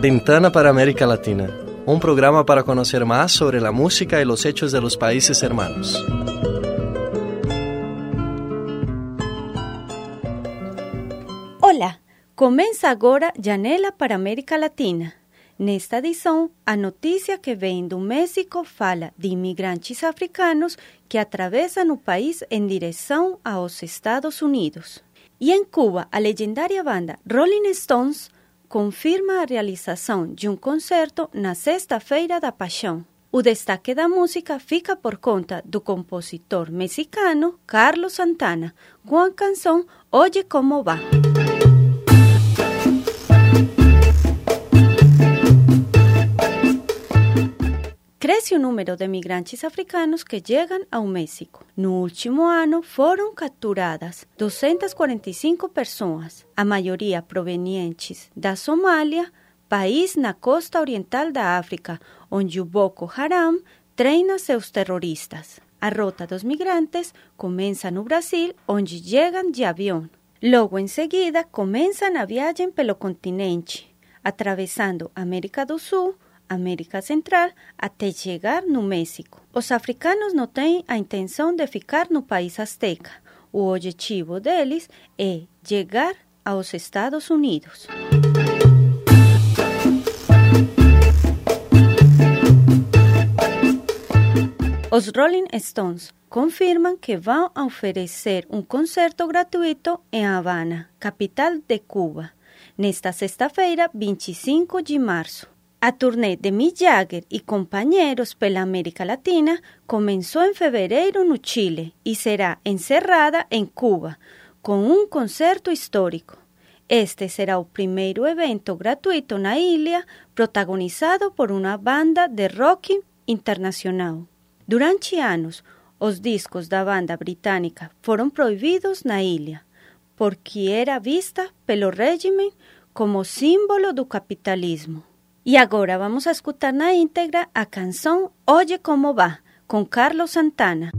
Ventana para América Latina, un programa para conocer más sobre la música y los hechos de los países hermanos. Olá, começa agora Janela para América Latina. Nesta edição, a notícia que vem do México fala de imigrantes africanos que atravessam o país em direção aos Estados Unidos. E em Cuba, a legendária banda Rolling Stones confirma a realização de um concerto na Sexta-feira da Paixão. O destaque da música fica por conta do compositor mexicano Carlos Santana, com a canção Oye Como Va. O número de migrantes africanos que chegam ao México. No último ano, foram capturadas 245 pessoas, a maioria provenientes da Somália, país na costa oriental da África, onde o Boko Haram treina seus terroristas. A rota dos migrantes começa no Brasil, onde chegam de avião. Logo em seguida, começam a viagem pelo continente, atravessando América do Sul, América Central até chegar no México. Os africanos não têm a intenção de ficar no país azteca. O objetivo deles é chegar aos Estados Unidos. Os Rolling Stones confirmam que vão oferecer um concerto gratuito em Havana, capital de Cuba, nesta sexta-feira, 25 de março. A turnê de Mick Jagger e companheiros pela América Latina começou em fevereiro no Chile e será encerrada em Cuba, com um concerto histórico. Este será o primeiro evento gratuito na ilha, protagonizado por uma banda de rock internacional. Durante anos, os discos da banda britânica foram proibidos na ilha, porque era vista pelo regime como símbolo do capitalismo. Y ahora vamos a escuchar na íntegra a canción Oye cómo va, con Carlos Santana.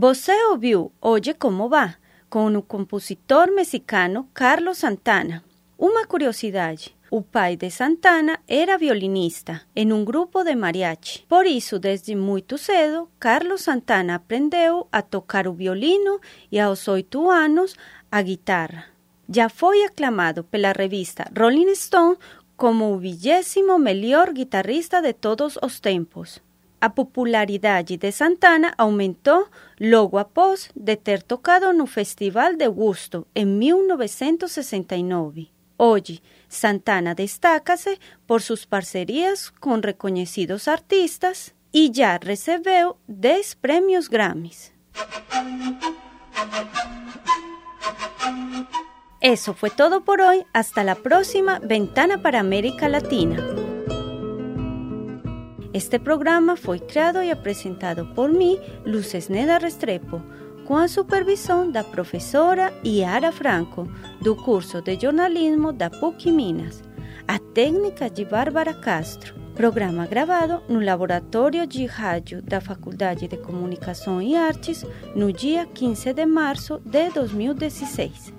Você ouviu Oye Como Va, com o compositor mexicano Carlos Santana. Uma curiosidade: o pai de Santana era violinista em um grupo de mariachi. Por isso, desde muito cedo, Carlos Santana aprendeu a tocar o violino e aos oito anos a guitarra. Já foi aclamado pela revista Rolling Stone como o vigésimo melhor guitarrista de todos os tempos. A popularidade de Santana aumentou logo após de ter tocado no Festival de Gusto em 1969. Hoje, Santana destaca-se por suas parcerias com reconhecidos artistas e já recebeu 10 prêmios Grammys. Eso fue todo por hoy. Hasta la próxima Ventana para América Latina. Este programa foi criado e apresentado por mim, Luces Neda Restrepo, com a supervisão da professora Iara Franco, do curso de jornalismo da PUC Minas, a técnica de Bárbara Castro. Programa gravado no Laboratório de Rádio da Faculdade de Comunicação e Artes no dia 15 de março de 2016.